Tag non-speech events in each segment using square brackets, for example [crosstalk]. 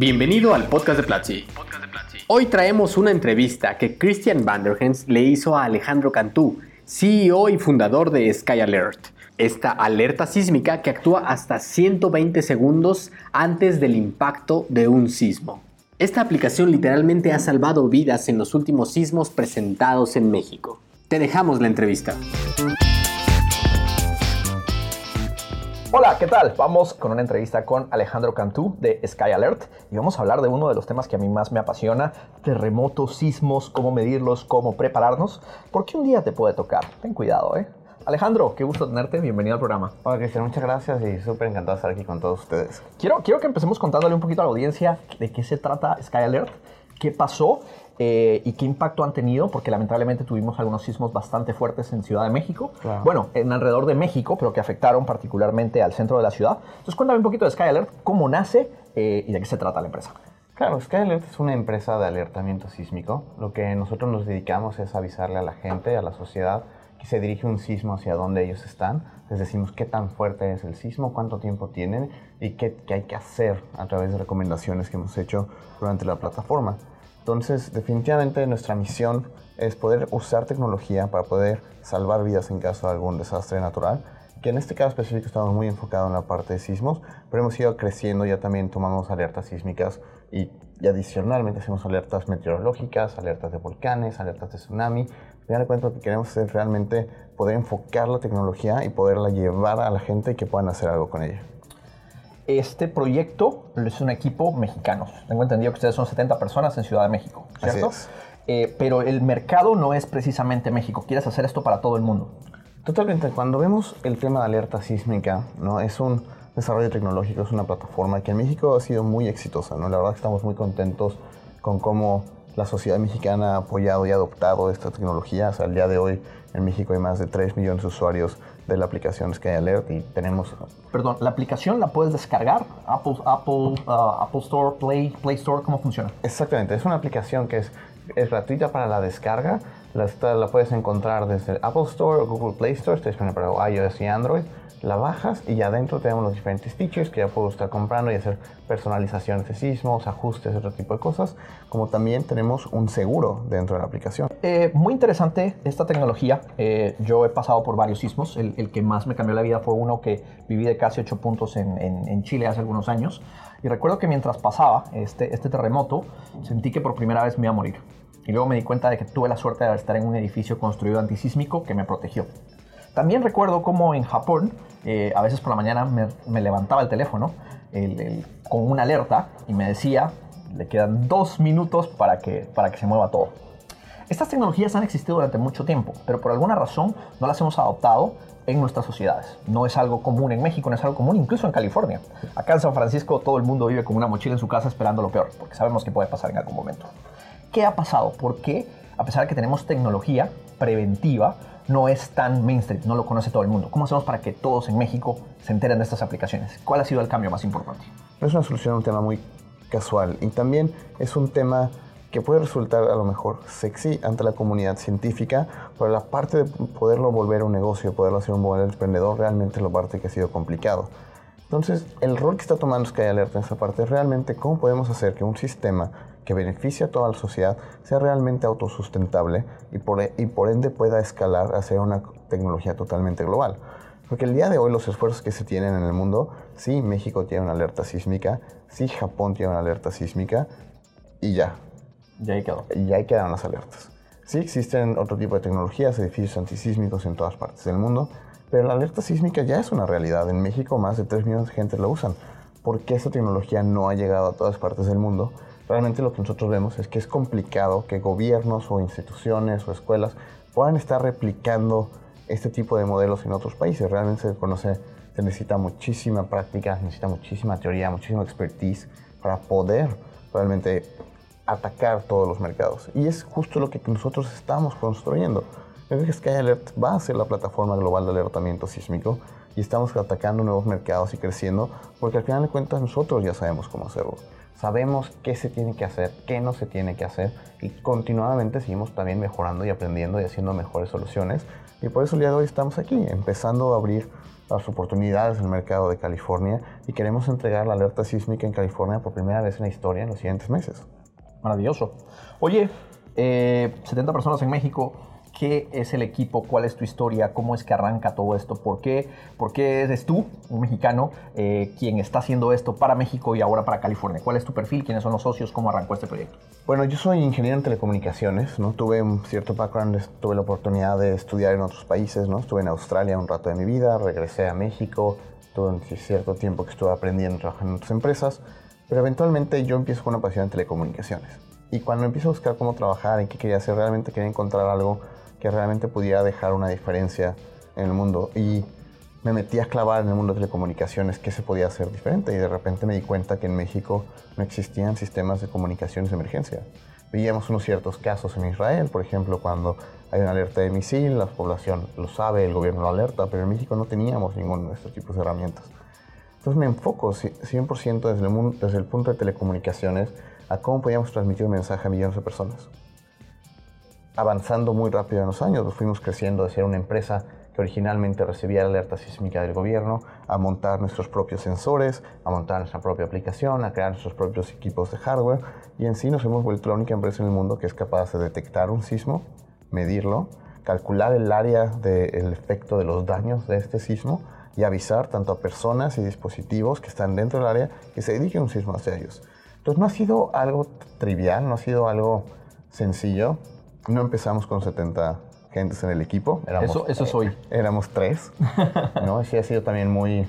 Bienvenido al podcast de Platzi. Hoy traemos una entrevista que Christian Vanderhens le hizo a Alejandro Cantú, CEO y fundador de Sky Alert. Esta alerta sísmica que actúa hasta 120 segundos antes del impacto de un sismo. Esta aplicación literalmente ha salvado vidas en los últimos sismos presentados en México. Te dejamos la entrevista. Hola, ¿qué tal? Vamos con una entrevista con Alejandro Cantú de Sky Alert y vamos a hablar de uno de los temas que a mí más me apasiona, terremotos, sismos, cómo medirlos, cómo prepararnos, porque un día te puede tocar. Ten cuidado, ¿eh? Alejandro, qué gusto tenerte, bienvenido al programa. Hola Cristian, muchas gracias y súper encantado de estar aquí con todos ustedes. Quiero, quiero que empecemos contándole un poquito a la audiencia de qué se trata Sky Alert, qué pasó eh, y qué impacto han tenido, porque lamentablemente tuvimos algunos sismos bastante fuertes en Ciudad de México, bueno, en alrededor de México, pero que afectaron particularmente al centro de la ciudad. Entonces cuéntame un poquito de Sky Alert, cómo nace eh, y de qué se trata la empresa. Claro, Sky Alert es una empresa de alertamiento sísmico. Lo que nosotros nos dedicamos es avisarle a la gente, a la sociedad, se dirige un sismo hacia donde ellos están. Les decimos qué tan fuerte es el sismo, cuánto tiempo tienen y qué, qué hay que hacer a través de recomendaciones que hemos hecho durante la plataforma. Entonces, definitivamente nuestra misión es poder usar tecnología para poder salvar vidas en caso de algún desastre natural, que en este caso específico estamos muy enfocados en la parte de sismos, pero hemos ido creciendo, ya también tomamos alertas sísmicas y, adicionalmente hacemos alertas meteorológicas, alertas de volcanes, alertas de tsunami. Me cuenta que queremos es realmente poder enfocar la tecnología y poderla llevar a la gente y que puedan hacer algo con ella este proyecto es un equipo mexicano. Tengo entendido que ustedes son 70 personas en Ciudad de México, ¿cierto? Eh, pero el mercado no es precisamente México. ¿Quieres hacer esto para todo el mundo? Totalmente. Cuando vemos el tema de alerta sísmica, ¿no? es un desarrollo tecnológico, es una plataforma que en México ha sido muy exitosa. ¿no? La verdad que estamos muy contentos con cómo la sociedad mexicana ha apoyado y adoptado esta tecnología. O sea, al día de hoy en México hay más de 3 millones de usuarios de la aplicación Sky Alert y tenemos... Perdón, ¿la aplicación la puedes descargar? Apple, Apple, uh, Apple Store, Play, Play Store, ¿cómo funciona? Exactamente, es una aplicación que es, es gratuita para la descarga. La, puedes encontrar desde Apple Store o Google Play Store, está disponible para iOS y Android la bajas y adentro tenemos los diferentes features que ya puedo estar comprando y hacer personalizaciones de sismos, ajustes, otro tipo de cosas, como también tenemos un seguro dentro de la aplicación. Eh, muy interesante esta tecnología. Eh, yo he pasado por varios sismos. El, que más me cambió la vida fue uno que viví de casi 8 puntos en, en, Chile hace algunos años. Y recuerdo que mientras pasaba este, este terremoto, sentí que por primera vez me iba a morir. Y luego me di cuenta de que tuve la suerte de estar en un edificio construido antisísmico que me protegió. También recuerdo cómo en Japón, eh, a veces por la mañana me, levantaba el teléfono con una alerta y me decía, le quedan dos minutos para que, para que se mueva todo. Estas tecnologías han existido durante mucho tiempo, pero por alguna razón no las hemos adoptado en nuestras sociedades. No es algo común en México, no es algo común incluso en California. Acá en San Francisco todo el mundo vive con una mochila en su casa esperando lo peor, porque sabemos que puede pasar en algún momento. ¿Qué ha pasado? ¿Por qué, a pesar de que tenemos tecnología preventiva, no es tan mainstream, no lo conoce todo el mundo. ¿Cómo hacemos para que todos en México se enteren de estas aplicaciones? ¿Cuál ha sido el cambio más importante? Es una solución a un tema muy casual y también es un tema que puede resultar a lo mejor sexy ante la comunidad científica, pero la parte de poderlo volver un negocio, poderlo hacer un modelo emprendedor, realmente es la parte que ha sido complicado. Entonces, el rol que está tomando Sky Alert en esa parte es realmente cómo podemos hacer que un sistema que beneficie a toda la sociedad sea realmente autosustentable y por, y por ende pueda escalar hacia una tecnología totalmente global. Porque el día de hoy los esfuerzos que se tienen en el mundo, sí, México tiene una alerta sísmica, sí, Japón tiene una alerta sísmica y ya. Ya ahí quedó. Y ahí quedaron las alertas. Sí existen otro tipo de tecnologías, edificios antisísmicos en todas partes del mundo, pero la alerta sísmica ya es una realidad. En México más de 3 millones de gente la usan. ¿Por qué esta tecnología no ha llegado a todas partes del mundo? Realmente lo que nosotros vemos es que es complicado que gobiernos o instituciones o escuelas puedan estar replicando este tipo de modelos en otros países. Realmente se conoce, se necesita muchísima práctica, se necesita muchísima teoría, muchísima expertise para poder realmente atacar todos los mercados. Y es justo lo que nosotros estamos construyendo. Que Sky Alert va a ser la plataforma global de alertamiento sísmico y estamos atacando nuevos mercados y creciendo porque al final de cuentas nosotros ya sabemos cómo hacerlo sabemos qué se tiene que hacer, qué no se tiene que hacer y continuamente seguimos también mejorando y aprendiendo y haciendo mejores soluciones. Y por eso el día de hoy estamos aquí, empezando a abrir las oportunidades del mercado de California y queremos entregar la alerta sísmica en California por primera vez en la historia en los siguientes meses. Maravilloso. Oye, 70 eh, personas en México, ¿Qué es el equipo? ¿Cuál es tu historia? ¿Cómo es que arranca todo esto? ¿Por qué, por qué eres tú, un mexicano, eh, quien está haciendo esto para México y ahora para California? ¿Cuál es tu perfil? ¿Quiénes son los socios? ¿Cómo arrancó este proyecto? Bueno, yo soy ingeniero en telecomunicaciones, ¿no? Tuve un cierto background, tuve la oportunidad de estudiar en otros países, ¿no? Estuve en Australia un rato de mi vida, regresé a México, tuve un cierto tiempo que estuve aprendiendo, trabajando en otras empresas, pero eventualmente yo empiezo con una pasión en telecomunicaciones. Y cuando empiezo a buscar cómo trabajar, en qué quería hacer, realmente quería encontrar algo que realmente pudiera dejar una diferencia en el mundo. Y me metí a clavar en el mundo de telecomunicaciones qué se podía hacer diferente. Y de repente me di cuenta que en México no existían sistemas de comunicaciones de emergencia. Veíamos unos ciertos casos en Israel, por ejemplo, cuando hay una alerta de misil, la población lo sabe, el gobierno lo alerta, pero en México no teníamos ninguno de estos tipos de herramientas. Entonces me enfoco 100% desde el, desde el punto de telecomunicaciones a cómo podíamos transmitir un mensaje a millones de personas avanzando muy rápido en los años. fuimos creciendo de ser una empresa que originalmente recibía alerta sísmica del gobierno, a montar nuestros propios sensores, a montar nuestra propia aplicación, a crear nuestros propios equipos de hardware y en sí nos hemos vuelto la única empresa en el mundo que es capaz de detectar un sismo, medirlo, calcular el área del efecto de los daños de este sismo y avisar tanto a personas y dispositivos que están dentro del área que se dediquen un sismo hacia ellos. Entonces no ha sido algo trivial, no ha sido algo sencillo, no empezamos con 70 gentes en el equipo. Éramos, eso, eso soy. Éramos tres. [laughs] ¿no? Sí ha sido también muy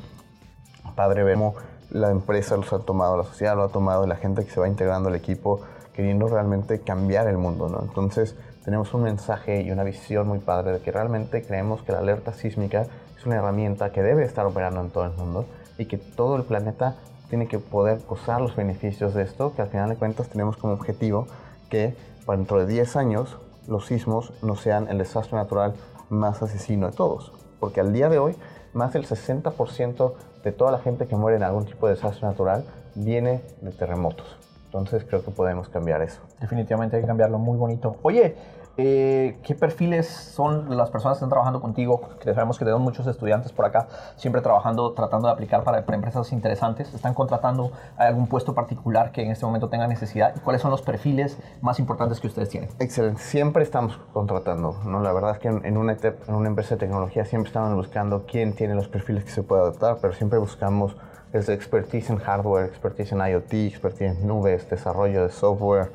padre ver cómo la empresa los ha tomado, la sociedad lo ha tomado, la gente que se va integrando al equipo queriendo realmente cambiar el mundo. ¿no? Entonces tenemos un mensaje y una visión muy padre de que realmente creemos que la alerta sísmica es una herramienta que debe estar operando en todo el mundo y que todo el planeta tiene que poder gozar los beneficios de esto, que al final de cuentas tenemos como objetivo que dentro de 10 años los sismos no sean el desastre natural más asesino de todos. Porque al día de hoy, más del 60% de toda la gente que muere en algún tipo de desastre natural viene de terremotos. Entonces creo que podemos cambiar eso. Definitivamente hay que cambiarlo, muy bonito. Oye, eh, ¿qué perfiles son las personas que están trabajando contigo? Que sabemos que tenemos muchos estudiantes por acá, siempre trabajando, tratando de aplicar para, empresas interesantes. ¿Están contratando algún puesto particular que en este momento tenga necesidad? ¿Y cuáles son los perfiles más importantes que ustedes tienen? Excelente. Siempre estamos contratando. ¿no? La verdad es que en una, en una empresa de tecnología siempre estamos buscando quién tiene los perfiles que se puede adaptar, pero siempre buscamos desde expertise en hardware, expertise en IoT, expertise en nubes, desarrollo de software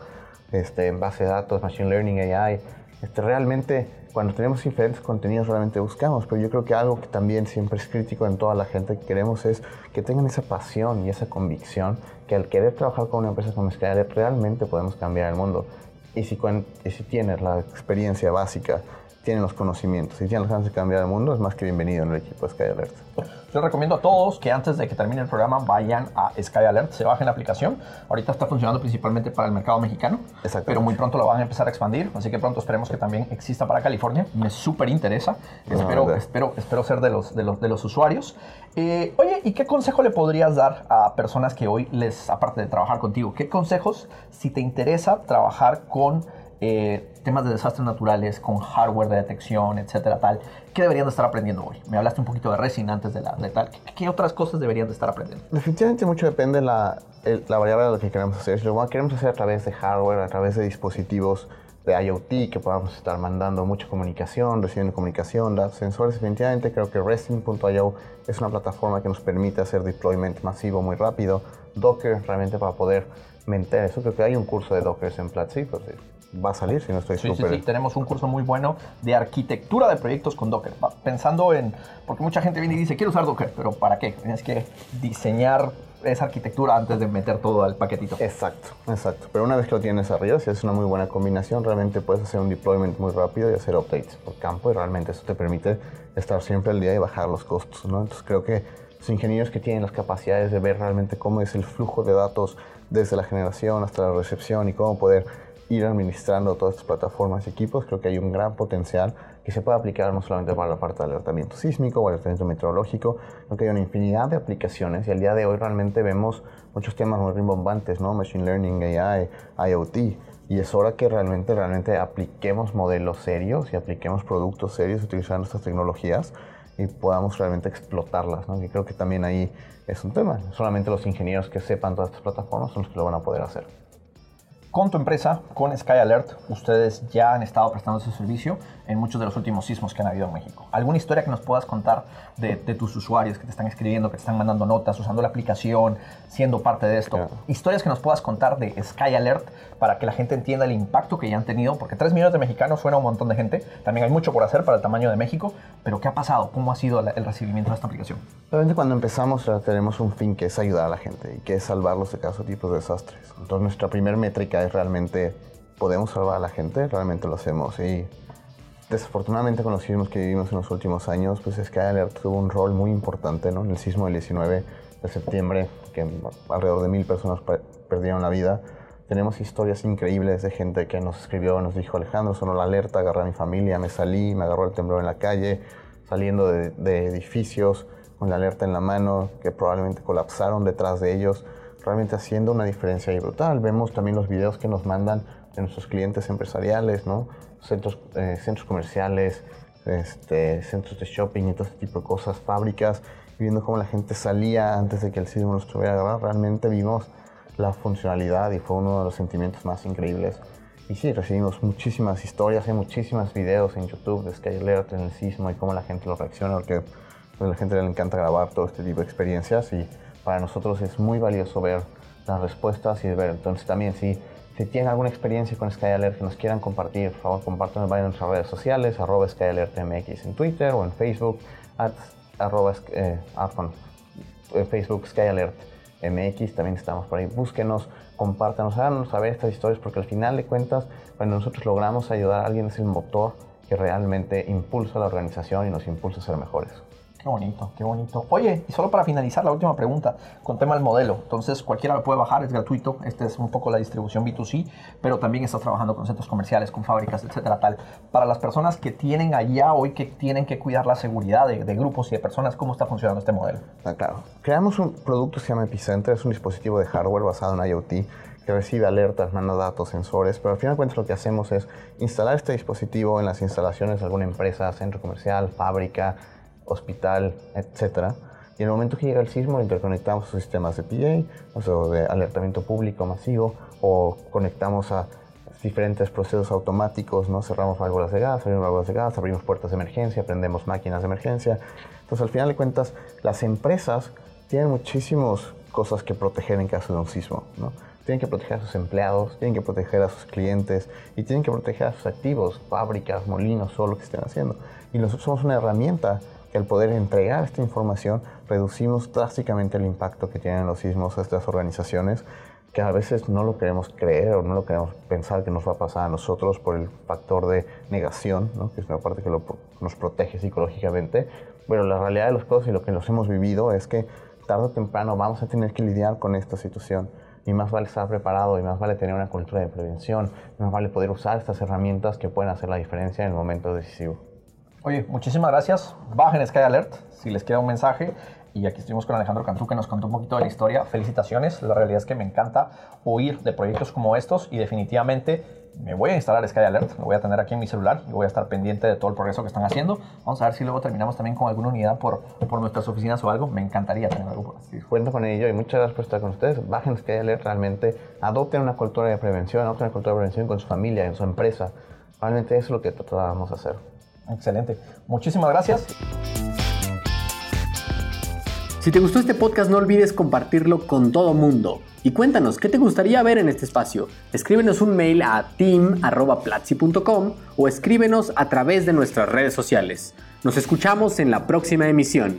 este, en base de datos, machine learning, AI. Este, realmente, cuando tenemos diferentes contenidos, realmente buscamos, pero yo creo que algo que también siempre es crítico en toda la gente que queremos es que tengan esa pasión y esa convicción que al querer trabajar con una empresa como Skyler realmente podemos cambiar el mundo. Y si, y si tienes la experiencia básica tienen los conocimientos y tienen las ganas de cambiar el mundo, es más que bienvenido en el equipo de Sky Alert. Yo recomiendo a todos que antes de que termine el programa vayan a Sky Alert, se bajen la aplicación. Ahorita está funcionando principalmente para el mercado mexicano, pero muy pronto lo van a empezar a expandir, así que pronto esperemos que también exista para California. Me súper interesa, espero, espero, espero ser de los, de los, de los usuarios. Eh, oye, ¿y qué consejo le podrías dar a personas que hoy les, aparte de trabajar contigo, qué consejos si te interesa trabajar con eh, temas de desastres naturales con hardware de detección, etcétera, tal, ¿qué deberían de estar aprendiendo hoy? Me hablaste un poquito de resin antes de la de tal. ¿Qué, otras cosas deberían de estar aprendiendo? Definitivamente mucho depende la, la variable de lo que queremos hacer. Si lo queremos hacer a través de hardware, a través de dispositivos de IoT, que podamos estar mandando mucha comunicación, recibiendo comunicación, sensores, definitivamente creo que Resin.io es una plataforma que nos permite hacer deployment masivo muy rápido. Docker realmente para poder meter eso. Creo que hay un curso de Docker en Platzi, pues va a salir si no estoy sí, Sí, sí, tenemos un curso muy bueno de arquitectura de proyectos con Docker. Pensando en, porque mucha gente viene y dice, quiero usar Docker, pero ¿para qué? Tienes que diseñar esa arquitectura antes de meter todo al paquetito. Exacto, exacto. Pero una vez que lo tienes arriba, si es una muy buena combinación, realmente puedes hacer un deployment muy rápido y hacer updates por campo y realmente eso te permite estar siempre al día y bajar los costos, ¿no? Entonces creo que los ingenieros que tienen las capacidades de ver realmente cómo es el flujo de datos desde la generación hasta la recepción y cómo poder ir administrando todas estas plataformas y equipos, creo que hay un gran potencial que se puede aplicar no solamente para la parte del alertamiento sísmico o alertamiento meteorológico, sino que hay una infinidad de aplicaciones y al día de hoy realmente vemos muchos temas muy rimbombantes, ¿no? Machine Learning, AI, IoT, y es hora que realmente, realmente apliquemos modelos serios y apliquemos productos serios utilizando estas tecnologías y podamos realmente explotarlas. ¿no? Y creo que también ahí es un tema. Solamente los ingenieros que sepan todas estas plataformas son los que lo van a poder hacer. Con tu empresa, con Sky Alert, ustedes ya han estado prestando ese servicio en muchos de los últimos sismos que han habido en México. ¿Alguna historia que nos puedas contar de, tus usuarios que te están escribiendo, que te están mandando notas, usando la aplicación, siendo parte de esto? Historias que nos puedas contar de Sky Alert para que la gente entienda el impacto que ya han tenido, porque 3 millones de mexicanos suena un montón de gente. También hay mucho por hacer para el tamaño de México, pero ¿qué ha pasado? ¿Cómo ha sido el recibimiento de esta aplicación? Realmente cuando empezamos tenemos un fin que es ayudar a la gente y que es salvarlos de caso tipos de desastres. Entonces nuestra primera métrica realmente podemos salvar a la gente, realmente lo hacemos. Y desafortunadamente con los sismos que vivimos en los últimos años, pues Sky Alert tuvo un rol muy importante ¿no? en el sismo del 19 de septiembre, que alrededor de mil personas perdieron la vida. Tenemos historias increíbles de gente que nos escribió, nos dijo, Alejandro, sonó la alerta, agarré a mi familia, me salí, me agarró el temblor en la calle, saliendo de, de edificios con la alerta en la mano, que probablemente colapsaron detrás de ellos realmente haciendo una diferencia ahí brutal. Vemos también los videos que nos mandan de nuestros clientes empresariales, ¿no? centros, eh, centros comerciales, este, centros de shopping y todo ese tipo de cosas, fábricas, viendo cómo la gente salía antes de que el sismo nos tuviera agarrar. Realmente vimos la funcionalidad y fue uno de los sentimientos más increíbles. Y sí, recibimos muchísimas historias, hay muchísimos videos en YouTube de Sky Alert en el sismo y cómo la gente lo reacciona, porque a la gente le encanta grabar todo este tipo de experiencias y para nosotros es muy valioso ver las respuestas y ver. Entonces también si, si tienen alguna experiencia con SkyAlert que nos quieran compartir, por favor compártanos en nuestras redes sociales, arroba SkyAlertMX en Twitter o en Facebook, at, arroba, eh, eh, Facebook SkyAlertMX, también estamos por ahí. Búsquenos, compártanos, háganos saber estas historias porque al final de cuentas, cuando nosotros logramos ayudar a alguien es el motor que realmente impulsa la organización y nos impulsa a ser mejores. Qué bonito, qué bonito. Oye, y solo para finalizar la última pregunta, con tema del modelo. Entonces, cualquiera lo puede bajar, es gratuito. Este es un poco la distribución B2C, pero también estás trabajando con centros comerciales, con fábricas, etcétera, tal. Para las personas que tienen allá hoy que tienen que cuidar la seguridad de, grupos y de personas, ¿cómo está funcionando este modelo? Ah, claro. Creamos un producto que se llama Epicenter, es un dispositivo de hardware basado en IoT que recibe alertas, manda datos, sensores, pero al final de cuentas lo que hacemos es instalar este dispositivo en las instalaciones de alguna empresa, centro comercial, fábrica, hospital, etc. Y en el momento que llega el sismo, interconectamos a sistemas de PA, o sea, de alertamiento público masivo, o conectamos a diferentes procesos automáticos, ¿no? Cerramos válvulas de gas, abrimos válvulas de gas, abrimos puertas de emergencia, prendemos máquinas de emergencia. Entonces, al final de cuentas, las empresas tienen muchísimas cosas que proteger en caso de un sismo, ¿no? Tienen que proteger a sus empleados, tienen que proteger a sus clientes y tienen que proteger a sus activos, fábricas, molinos, todo lo que estén haciendo. Y nosotros somos una herramienta el poder entregar esta información, reducimos drásticamente el impacto que tienen los sismos a estas organizaciones, que a veces no lo queremos creer o no lo queremos pensar que nos va a pasar a nosotros por el factor de negación, que es una parte que nos protege psicológicamente. Pero la realidad de los cosas y lo que nos hemos vivido es que tarde o temprano vamos a tener que lidiar con esta situación y más vale estar preparado y más vale tener una cultura de prevención, más vale poder usar estas herramientas que pueden hacer la diferencia en el momento decisivo. Oye, muchísimas gracias. Bajen Sky Alert si les queda un mensaje. Y aquí estuvimos con Alejandro Cantú que nos contó un poquito de la historia. Felicitaciones. La realidad es que me encanta oír de proyectos como estos y definitivamente me voy a instalar Sky Alert, lo voy a tener aquí en mi celular y voy a estar pendiente de todo el progreso que están haciendo. Vamos a ver si luego terminamos también con alguna unidad por, por nuestras oficinas o algo. Me encantaría tener algo por así. Cuento con ello y muchas gracias por estar con ustedes. Bajen Sky Alert realmente, adopten una cultura de prevención, adopten una cultura de prevención con su familia, en su empresa. Realmente es lo que tratamos de hacer. Excelente. Muchísimas gracias. Si te gustó este podcast no olvides compartirlo con todo mundo. Y cuéntanos, ¿qué te gustaría ver en este espacio? Escríbenos un mail a team.platzi.com o escríbenos a través de nuestras redes sociales. Nos escuchamos en la próxima emisión.